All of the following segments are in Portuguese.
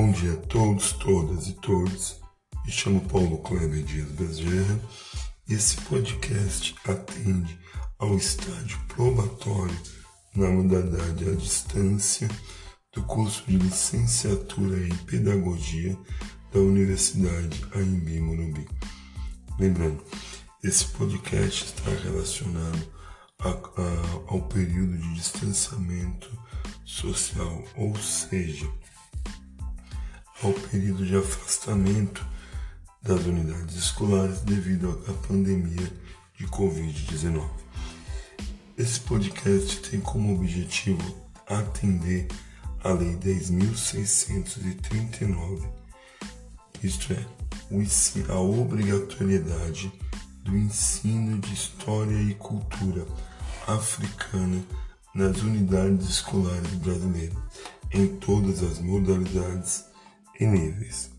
Bom dia a todos, todas e todos. Me chamo Paulo Kleber Dias Bezerra e esse podcast atende ao estágio probatório na modalidade à distância do curso de licenciatura em Pedagogia da Universidade AMB Morumbi. Lembrando, esse podcast está relacionado a, a, ao período de distanciamento social, ou seja, ao período de afastamento das unidades escolares devido à pandemia de Covid-19. Esse podcast tem como objetivo atender a Lei 10.639, isto é, a obrigatoriedade do ensino de história e cultura africana nas unidades escolares brasileiras, em todas as modalidades e níveis.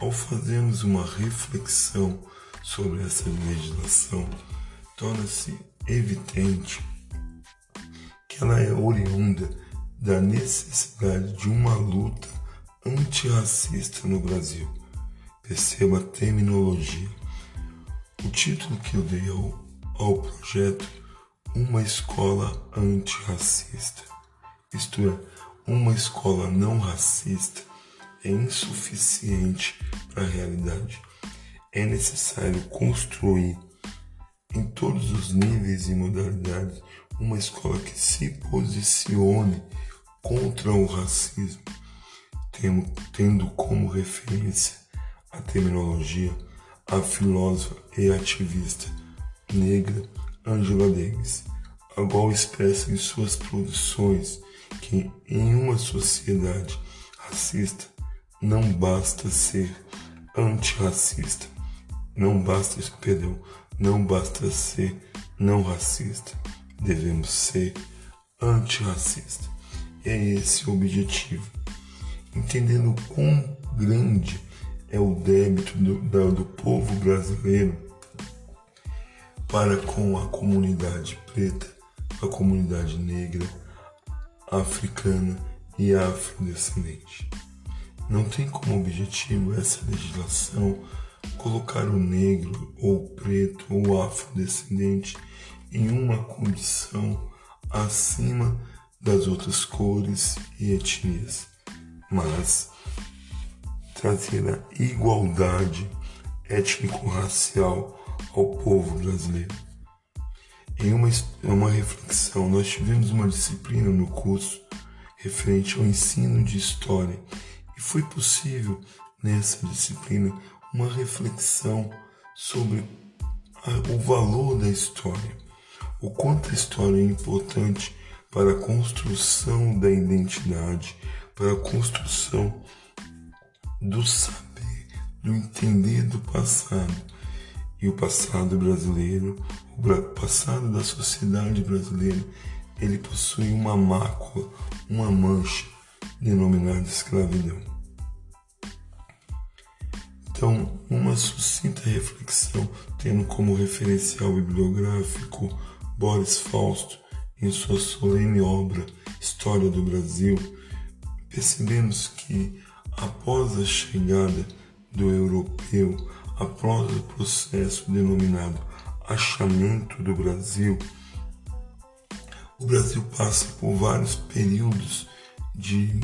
Ao fazermos uma reflexão sobre essa legislação, torna-se evidente que ela é oriunda da necessidade de uma luta antirracista no Brasil. Perceba a terminologia. O título que eu dei ao, ao projeto Uma Escola Antirracista, isto é, uma escola não racista é insuficiente para a realidade. É necessário construir em todos os níveis e modalidades uma escola que se posicione contra o racismo, tendo como referência a terminologia a filósofa e ativista negra Angela Davis, a qual expressa em suas produções que em uma sociedade racista não basta ser antirracista, não basta, perdão, não basta ser não racista, devemos ser antirracista. É esse o objetivo. Entendendo quão grande é o débito do, do povo brasileiro para com a comunidade preta, a comunidade negra, africana e afrodescendente. Não tem como objetivo essa legislação colocar o negro, ou preto, ou afrodescendente em uma condição acima das outras cores e etnias, mas trazer a igualdade étnico-racial ao povo brasileiro. Em uma, uma reflexão, nós tivemos uma disciplina no curso referente ao ensino de história foi possível nessa disciplina uma reflexão sobre o valor da história, o quanto a história é importante para a construção da identidade, para a construção do saber, do entender do passado. E o passado brasileiro, o passado da sociedade brasileira, ele possui uma mácula, uma mancha denominada escravidão. Então, uma sucinta reflexão, tendo como referencial bibliográfico Boris Fausto em sua solene obra História do Brasil, percebemos que após a chegada do europeu, após o processo denominado achamento do Brasil, o Brasil passa por vários períodos de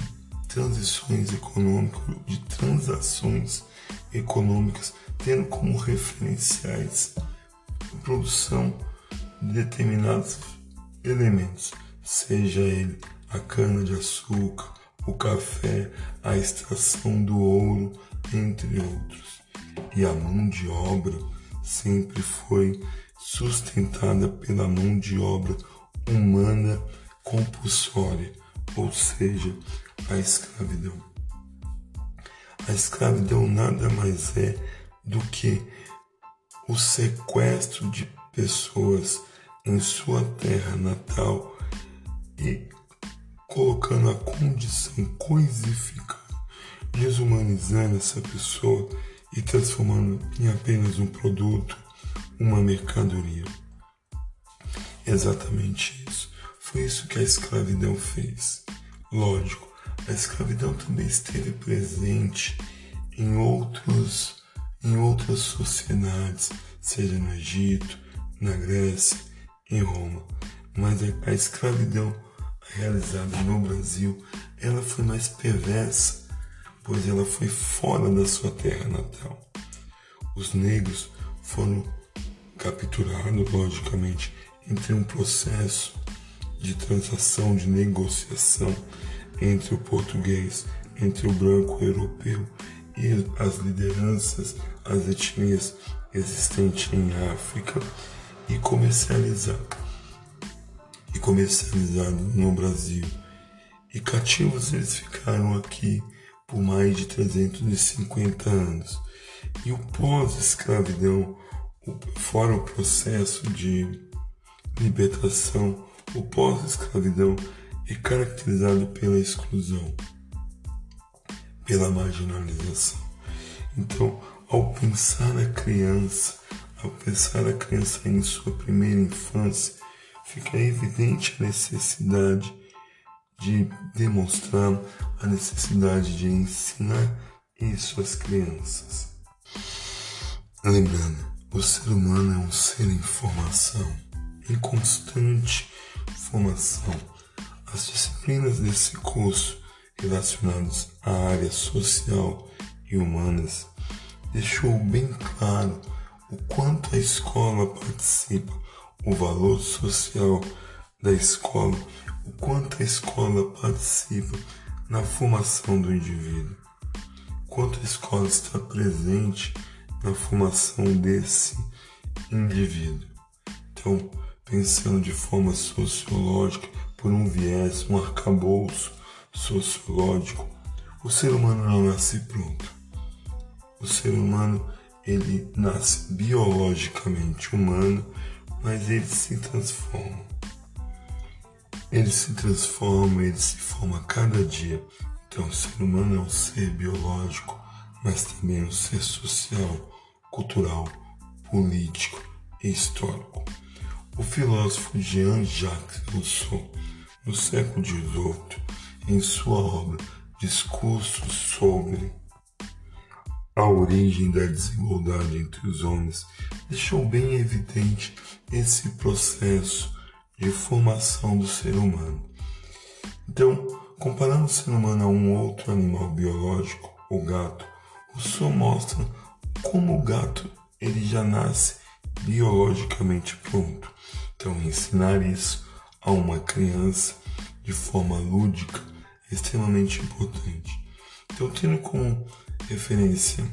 transições econômicas, de transações econômicas, tendo como referenciais a produção de determinados elementos, seja ele a cana-de-açúcar, o café, a extração do ouro, entre outros. E a mão de obra sempre foi sustentada pela mão de obra humana compulsória ou seja, a escravidão. A escravidão nada mais é do que o sequestro de pessoas em sua terra natal e colocando a condição, coisificando, desumanizando essa pessoa e transformando em apenas um produto, uma mercadoria. Exatamente isso. Foi isso que a escravidão fez. Lógico, a escravidão também esteve presente em outros em outras sociedades, seja no Egito, na Grécia, em Roma. Mas a escravidão realizada no Brasil, ela foi mais perversa, pois ela foi fora da sua terra natal. Os negros foram capturados, logicamente, entre um processo de transação, de negociação entre o português, entre o branco europeu e as lideranças, as etnias existentes em África e comercializar e comercializado no Brasil. E cativos eles ficaram aqui por mais de 350 anos. E o pós-escravidão, fora o processo de libertação, o pós-escravidão é caracterizado pela exclusão, pela marginalização. Então, ao pensar a criança, ao pensar a criança em sua primeira infância, fica evidente a necessidade de demonstrar a necessidade de ensinar isso às crianças. Lembrando, o ser humano é um ser em formação, em constante formação. As disciplinas desse curso relacionadas à área social e humanas deixou bem claro o quanto a escola participa, o valor social da escola, o quanto a escola participa na formação do indivíduo, quanto a escola está presente na formação desse indivíduo. Então, pensando de forma sociológica, por um viés, um arcabouço sociológico, o ser humano não nasce pronto. O ser humano ele nasce biologicamente humano, mas ele se transforma. Ele se transforma, ele se forma a cada dia. Então, o ser humano é um ser biológico, mas também um ser social, cultural, político e histórico. O filósofo Jean-Jacques Rousseau, no século XVIII, em sua obra Discursos sobre a origem da desigualdade entre os homens, deixou bem evidente esse processo de formação do ser humano. Então, comparando o ser humano a um outro animal biológico, o gato, o senhor mostra como o gato ele já nasce biologicamente pronto. Então, ensinar isso a uma criança de forma lúdica é extremamente importante. Então, tendo como referência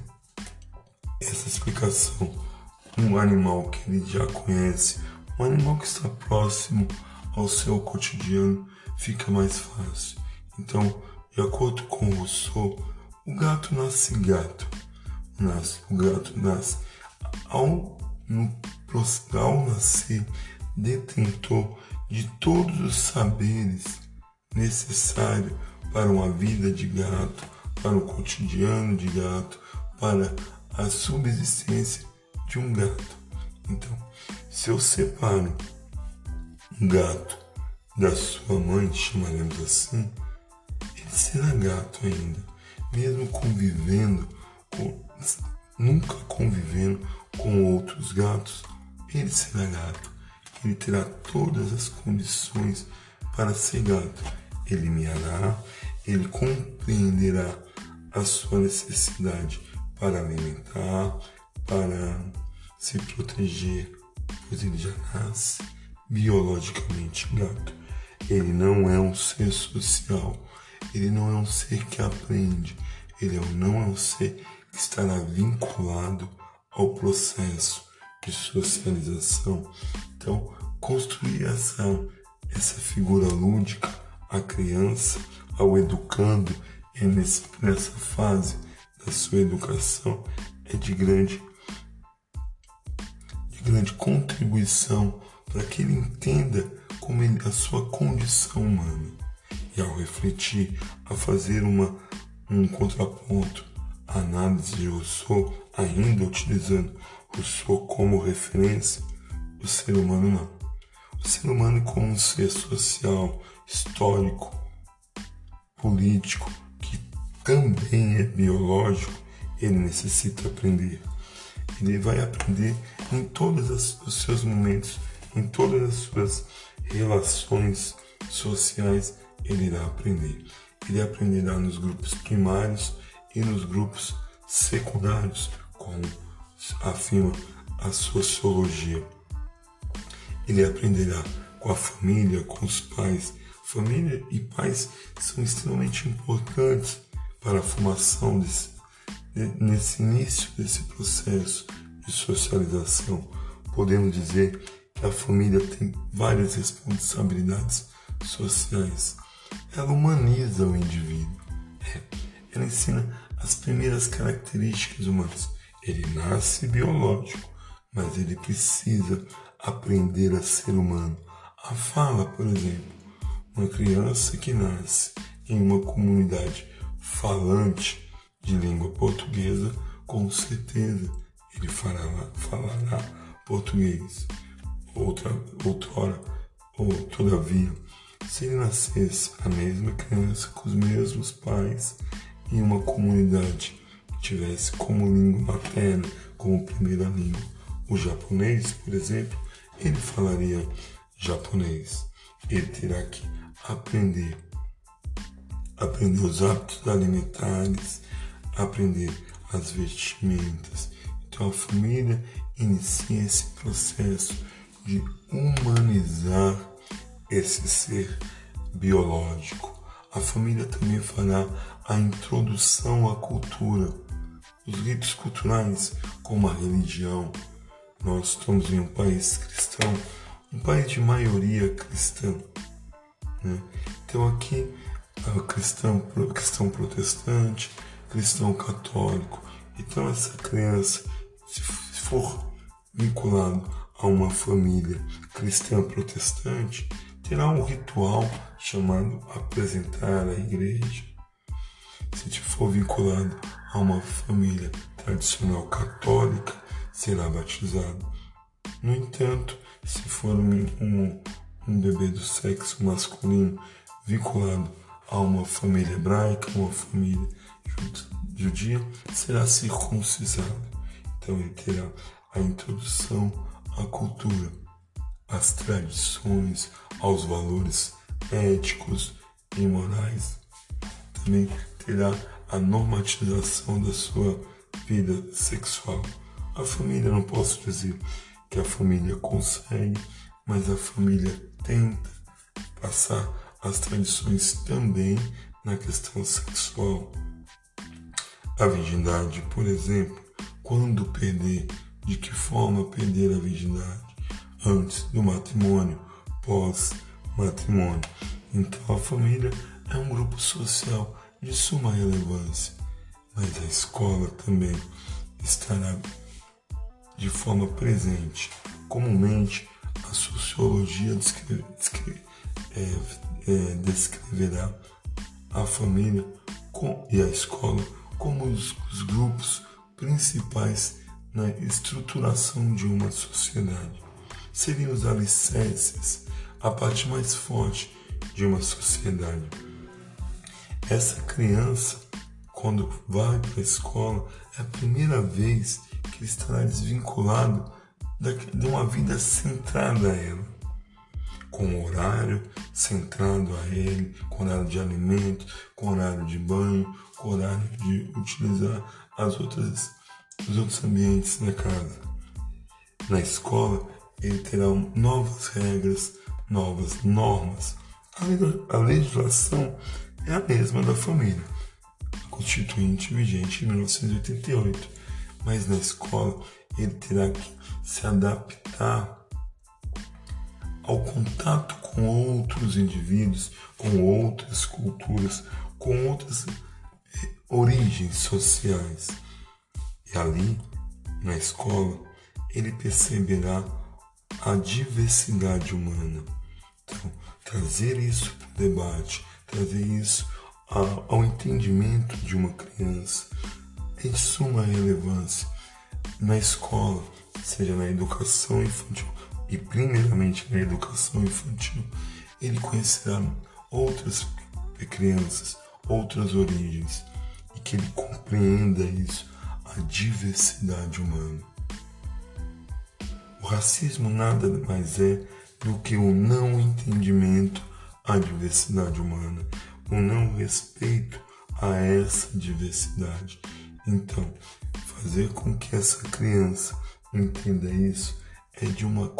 essa explicação, um animal que ele já conhece, um animal que está próximo ao seu cotidiano, fica mais fácil. Então, de acordo com Rousseau, o gato nasce gato. Nasce, o gato nasce ao, no, ao nascer detentor de todos os saberes necessários para uma vida de gato, para o cotidiano de gato, para a subsistência de um gato. Então, se eu separo um gato da sua mãe, chamaremos assim, ele será gato ainda, mesmo convivendo com, nunca convivendo com outros gatos, ele será gato. Ele terá todas as condições para ser gato. Ele miará, ele compreenderá a sua necessidade para alimentar, para se proteger, pois ele já nasce biologicamente gato. Ele não é um ser social, ele não é um ser que aprende, ele não é um ser que estará vinculado ao processo de socialização. Então, construir essa, essa figura lúdica à criança, ao educando, é nessa fase da sua educação é de grande, de grande contribuição para que ele entenda como ele, a sua condição humana. E ao refletir, a fazer uma, um contraponto à análise de Rousseau, ainda utilizando Rousseau como referência, o ser humano não. O ser humano como um ser social, histórico, político, que também é biológico, ele necessita aprender. Ele vai aprender em todos os seus momentos, em todas as suas relações sociais, ele irá aprender. Ele aprenderá nos grupos primários e nos grupos secundários, como afirma a sociologia. Ele aprenderá com a família, com os pais. Família e pais são extremamente importantes para a formação desse, nesse início desse processo de socialização. Podemos dizer que a família tem várias responsabilidades sociais. Ela humaniza o indivíduo. É, ela ensina as primeiras características humanas. Ele nasce biológico, mas ele precisa aprender a ser humano. A fala, por exemplo, uma criança que nasce em uma comunidade falante de língua portuguesa, com certeza ele falará, português. Outra, outrora, ou todavia, se ele nascesse a mesma criança com os mesmos pais em uma comunidade que tivesse como língua materna, como primeira língua, o japonês, por exemplo, ele falaria japonês. Ele terá que aprender, aprender os hábitos alimentares, aprender as vestimentas. Então a família inicia esse processo de humanizar esse ser biológico. A família também fará a introdução à cultura, os ritos culturais, como a religião. Nós estamos em um país cristão, um país de maioria cristã. Né? Então aqui cristão, cristão protestante, cristão católico. Então essa criança, se for vinculado a uma família cristã protestante, terá um ritual chamado apresentar a igreja. Se for vinculado a uma família tradicional católica, será batizado. No entanto, se for um, um, um bebê do sexo masculino vinculado a uma família hebraica, uma família judia, será circuncisado. Então ele terá a introdução à cultura às tradições, aos valores éticos e morais. Também terá a normatização da sua vida sexual. A família, não posso dizer que a família consegue, mas a família tenta passar as tradições também na questão sexual. A virgindade, por exemplo, quando perder, de que forma perder a virgindade? antes do matrimônio, pós-matrimônio. Então a família é um grupo social de suma relevância, mas a escola também estará de forma presente. Comumente, a sociologia é, é, descreverá a família com, e a escola como os, os grupos principais na estruturação de uma sociedade seriam os alicerces, a parte mais forte de uma sociedade. Essa criança, quando vai para a escola, é a primeira vez que estará desvinculado de uma vida centrada a ela, com horário centrado a ele, com horário de alimento, com horário de banho, com horário de utilizar as outras, os outros ambientes da casa. Na escola, ele terá novas regras, novas normas. A legislação é a mesma da família, Constituinte vigente em 1988, mas na escola ele terá que se adaptar ao contato com outros indivíduos, com outras culturas, com outras eh, origens sociais. E ali, na escola, ele perceberá a diversidade humana. Então, trazer isso para o debate, trazer isso ao entendimento de uma criança é de suma relevância na escola, seja na educação infantil e primeiramente na educação infantil, ele conhecerá outras crianças, outras origens e que ele compreenda isso, a diversidade humana. O racismo nada mais é do que o não entendimento à diversidade humana, o não respeito a essa diversidade. Então, fazer com que essa criança entenda isso é de uma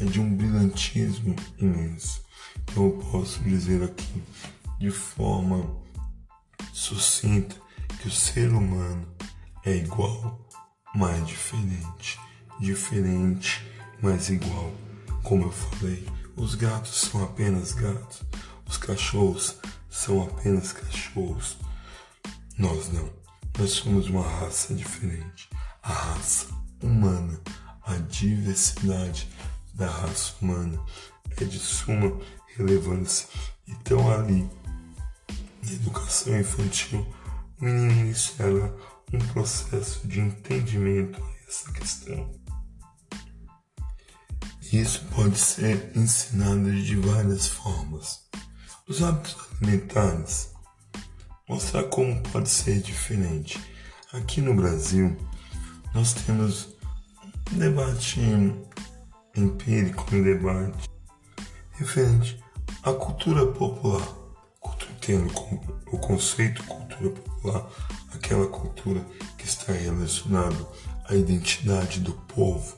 é de um brilhantismo imenso. Então eu posso dizer aqui de forma sucinta que o ser humano é igual, mas diferente, diferente, mas igual. Como eu falei, os gatos são apenas gatos, os cachorros são apenas cachorros. Nós não. Nós somos uma raça diferente. A raça humana, a diversidade da raça humana é de suma relevância. Então, ali, na educação infantil, o menino iniciará um processo de entendimento a essa questão. Isso pode ser ensinado de várias formas. Os hábitos alimentares mostrar como pode ser diferente. Aqui no Brasil, nós temos um debate empírico, um debate referente à cultura popular, tendo o conceito cultura popular, aquela cultura que está relacionada à identidade do povo,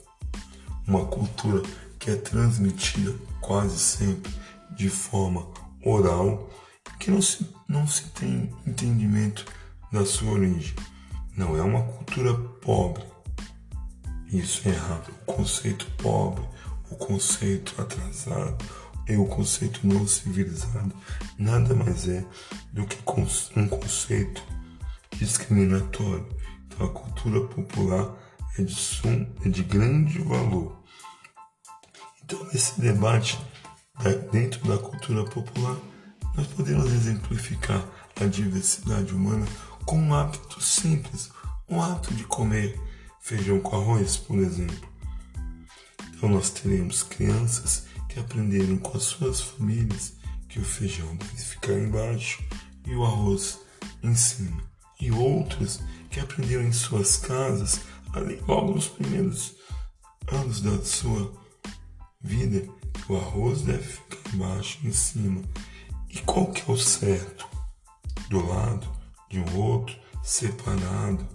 uma cultura que é transmitida quase sempre de forma oral que não se, não se tem entendimento da sua origem. Não é uma cultura pobre. Isso é errado. O conceito pobre, o conceito atrasado e o conceito não civilizado nada mais é do que um conceito discriminatório. Então a cultura popular é de, sum, é de grande valor. Então nesse debate dentro da cultura popular nós podemos exemplificar a diversidade humana com um hábito simples, um hábito de comer feijão com arroz, por exemplo. Então nós teremos crianças que aprenderam com as suas famílias que o feijão deve ficar embaixo e o arroz em cima. E outras que aprenderam em suas casas, ali logo nos primeiros anos da sua vida, que o arroz deve ficar embaixo e em cima e qual que é o certo? Do lado de um outro, separado.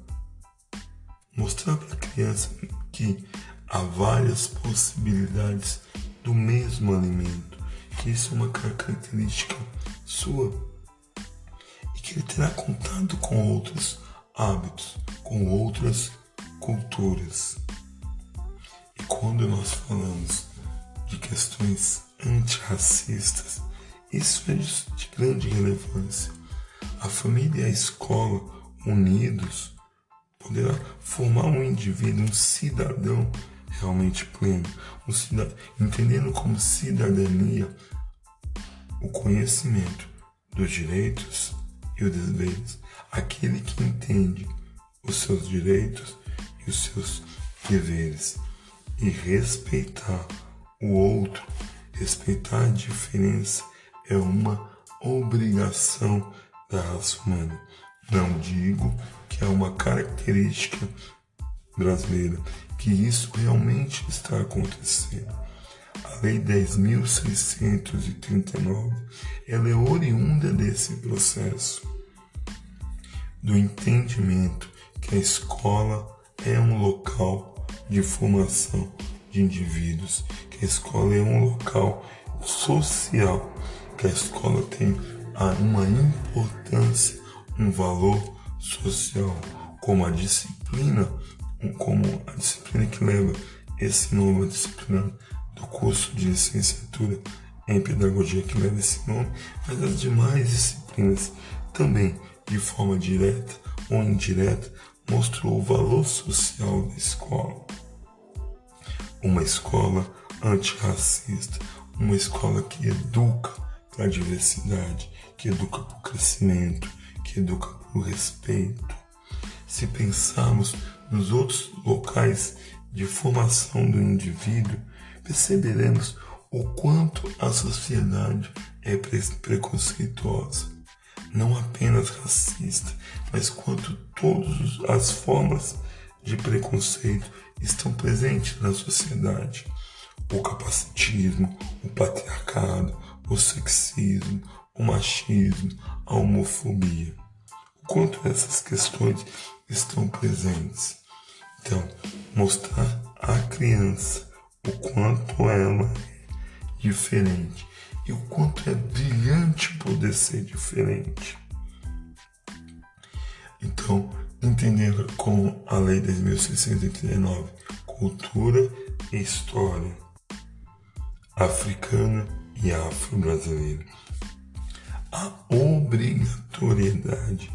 Mostrar para a criança que há várias possibilidades do mesmo alimento, que isso é uma característica sua e que ele terá contato com outros hábitos, com outras culturas. E quando nós falamos de questões antirracistas, isso é de grande relevância. A família e a escola unidos poderá formar um indivíduo, um cidadão realmente pleno, um cidadão, entendendo como cidadania o conhecimento dos direitos e os deveres. Aquele que entende os seus direitos e os seus deveres e respeitar o outro, respeitar a diferença é uma obrigação da raça humana. Não digo que é uma característica brasileira, que isso realmente está acontecendo. A Lei 10.639 ela é oriunda desse processo, do entendimento que a escola é um local de formação de indivíduos, que a escola é um local social que a escola tem uma importância, um valor social, como a disciplina, como a disciplina que leva esse nome, a disciplina do curso de licenciatura em pedagogia que leva esse nome, mas as demais disciplinas também, de forma direta ou indireta, mostrou o valor social da escola. Uma escola antirracista, uma escola que educa para a diversidade, que educa para o crescimento, que educa para o respeito. Se pensarmos nos outros locais de formação do indivíduo, perceberemos o quanto a sociedade é preconceituosa. não apenas racista, mas quanto todas as formas de preconceito estão presentes na sociedade. O capacitismo, o patriarcado, o sexismo, o machismo, a homofobia. O quanto essas questões estão presentes. Então, mostrar à criança o quanto ela é diferente e o quanto é brilhante poder ser diferente. Então, entendendo com a Lei 10.639, cultura e história africana e afro-brasileira, a obrigatoriedade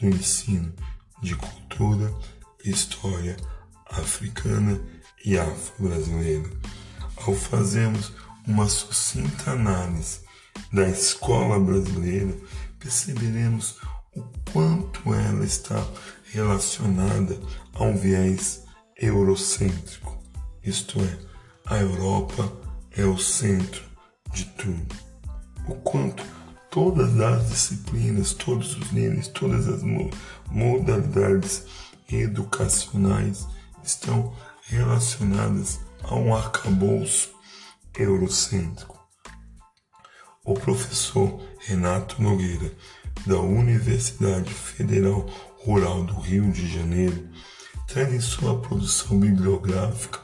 do ensino de cultura e história africana e afro-brasileira. Ao fazermos uma sucinta análise da escola brasileira, perceberemos o quanto ela está relacionada a um viés eurocêntrico, isto é, a Europa é o centro de tudo. O quanto todas as disciplinas, todos os níveis, todas as modalidades educacionais estão relacionadas a um arcabouço eurocêntrico. O professor Renato Nogueira, da Universidade Federal Rural do Rio de Janeiro, traz em sua produção bibliográfica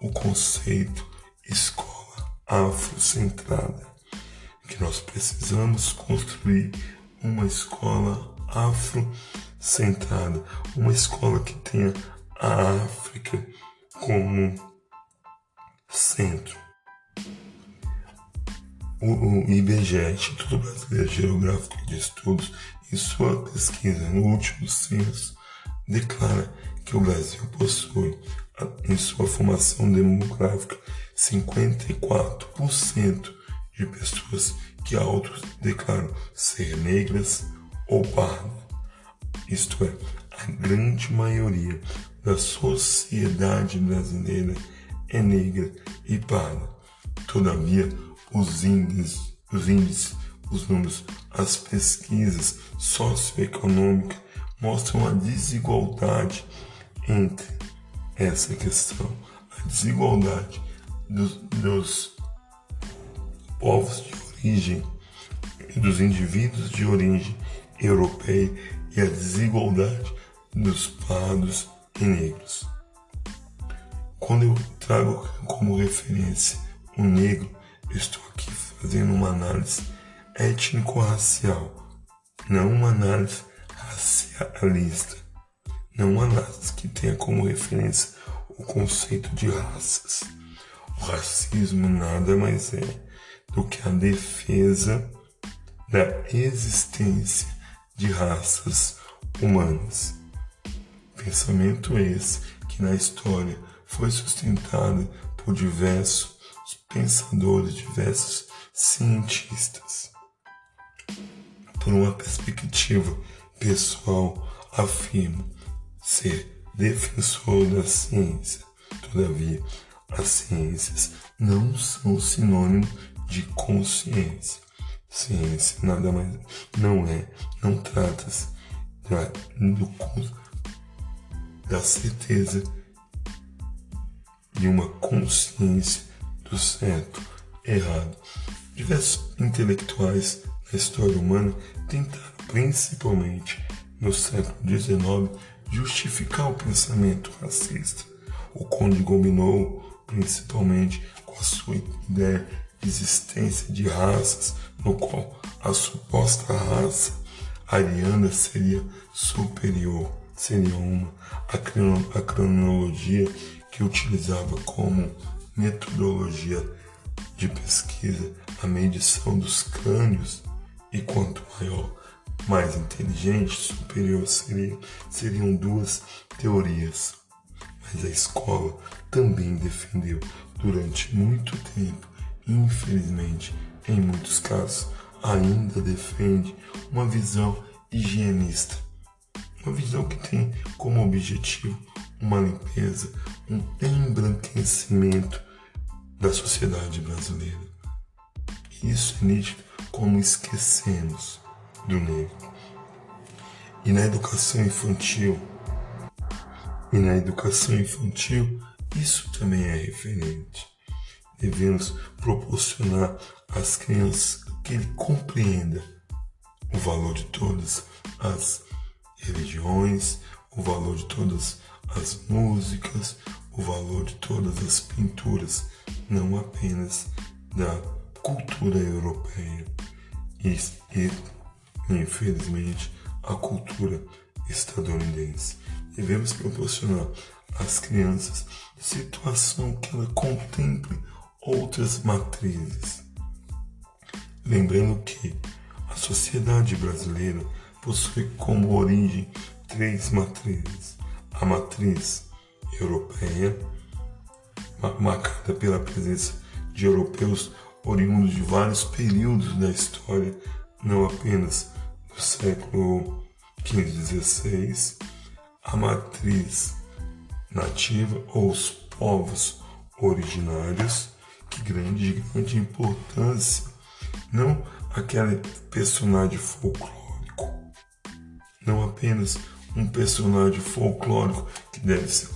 o conceito escola afrocentrada, que nós precisamos construir uma escola afrocentrada, uma escola que tenha a África como centro. O, IBGE, Instituto Brasileiro Geográfico de Estudos, em sua pesquisa no último censo, declara que o Brasil possui, em sua formação demográfica, 54% de pessoas que autodeclaram ser negras ou pardas. Isto é, a grande maioria da sociedade brasileira é negra e parda. Todavia, os índices, os índices, os números, as pesquisas socioeconômicas mostram a desigualdade entre essa questão, a desigualdade dos, dos povos de origem, dos indivíduos de origem europeia e a desigualdade dos pardos e negros. Quando eu trago como referência o negro, estou aqui fazendo uma análise étnico-racial, não uma análise racialista, não uma análise que tenha como referência o conceito de raças. O racismo nada mais é do que a defesa da existência de raças humanas. Pensamento esse que na história foi sustentado por diversos pensadores, diversos cientistas. Por uma perspectiva pessoal, afirmo ser defensor da ciência. Todavia, as ciências não são sinônimo de consciência. Ciência nada mais não é, não trata-se da, da certeza de uma consciência do certo, errado. Diversos intelectuais na história humana tentaram, principalmente no século XIX, justificar o pensamento racista. O Conde Gobineau, principalmente com a sua ideia de existência de raças, no qual a suposta raça ariana seria superior, seria uma a cronologia que utilizava como metodologia de pesquisa a medição dos crânios e quanto maior, mais inteligente, superior seria, seriam duas teorias. Mas a escola também defendeu durante muito tempo, infelizmente, em muitos casos, ainda defende uma visão higienista, uma visão que tem como objetivo uma limpeza, um embranquecimento da sociedade brasileira. Isso é nítido como esquecemos, do negro. E na educação infantil, e na educação infantil, isso também é referente. Devemos proporcionar às crianças que ele compreenda o valor de todas as religiões, o valor de todas as músicas, o valor de todas as pinturas, não apenas da cultura europeia e, e infelizmente, a cultura estadunidense. Devemos proporcionar às crianças situação que ela contemple outras matrizes. Lembrando que a sociedade brasileira possui como origem três matrizes: a matriz europeia, marcada pela presença de europeus oriundos de vários períodos da história, não apenas do século XV e XVI, a matriz nativa ou os povos originários, que grande, grande importância, não aquele personagem folclórico, não apenas um personagem folclórico que deve se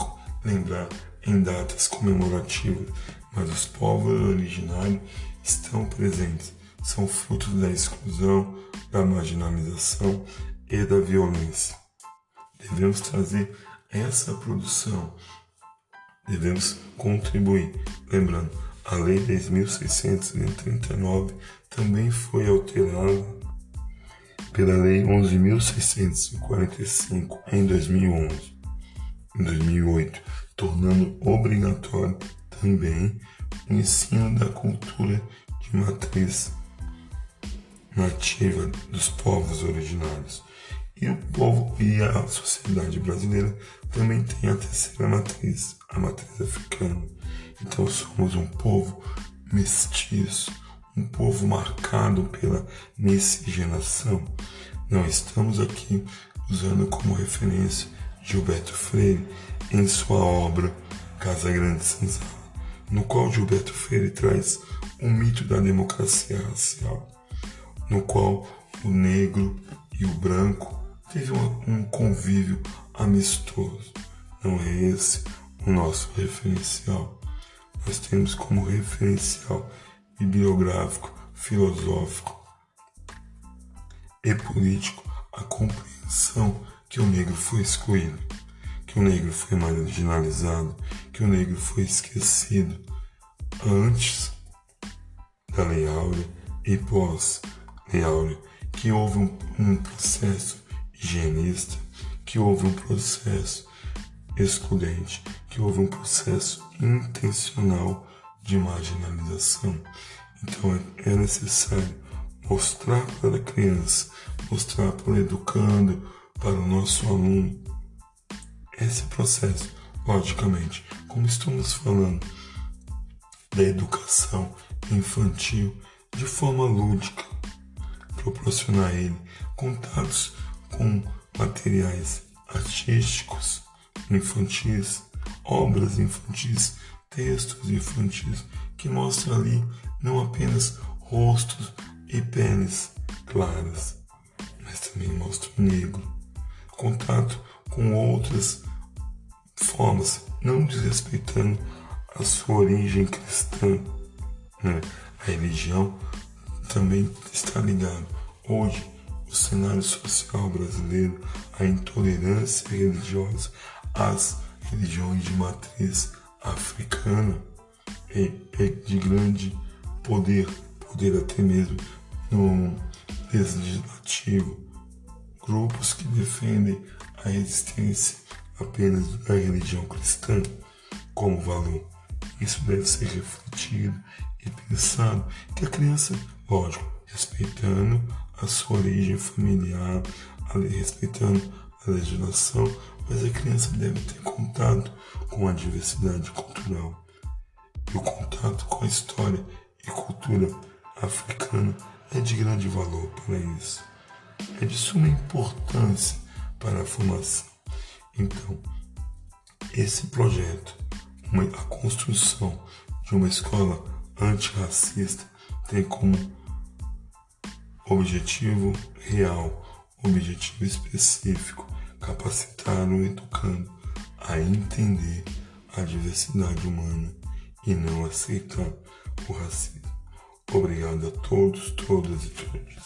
lembrar em datas comemorativas, mas os povos originários estão presentes, são frutos da exclusão, da marginalização e da violência. Devemos trazer essa produção, devemos contribuir. Lembrando, a Lei 10.639 também foi alterada pela Lei 11.645 em 2011, em 2008, tornando obrigatório também o ensino da cultura de matriz nativa dos povos originários. E o povo e a sociedade brasileira também tem a terceira matriz, a matriz africana. Então somos um povo mestiço, um povo marcado pela miscigenação. Não estamos aqui usando como referência Gilberto Freire em sua obra Casa Grande Senzala no qual Gilberto Freire traz o um mito da democracia racial, no qual o negro e o branco teve um convívio amistoso. Não é esse o nosso referencial. Nós temos como referencial bibliográfico, filosófico e político a compreensão que o negro foi excluído que o negro foi marginalizado, que o negro foi esquecido antes da Lei Áurea e pós-Lei Áurea, que houve um, um processo higienista, que houve um processo excludente, que houve um processo intencional de marginalização. Então é, é necessário mostrar para a criança, mostrar para o educando, para o nosso aluno, esse processo, logicamente, como estamos falando da educação infantil de forma lúdica, proporcionar a ele contatos com materiais artísticos infantis, obras infantis, textos infantis que mostram ali não apenas rostos e peles claras, mas também mostra o negro, contato com outras formas, não desrespeitando a sua origem cristã. Né? A religião também está ligada. Hoje, o cenário social brasileiro, a intolerância religiosa às religiões de matriz africana é, é de grande poder, poder até mesmo no legislativo. Grupos que defendem a existência apenas da religião cristã como valor. Isso deve ser refletido e pensado que a criança, lógico, respeitando a sua origem familiar, respeitando a legislação, mas a criança deve ter contato com a diversidade cultural. E o contato com a história e cultura africana é de grande valor para isso. É de suma importância para a formação então, esse projeto, uma, a construção de uma escola antirracista, tem como Objetivo real, objetivo específico, capacitar o educando a entender a diversidade humana e não aceitar o racismo. Obrigado a todos, todas e todos.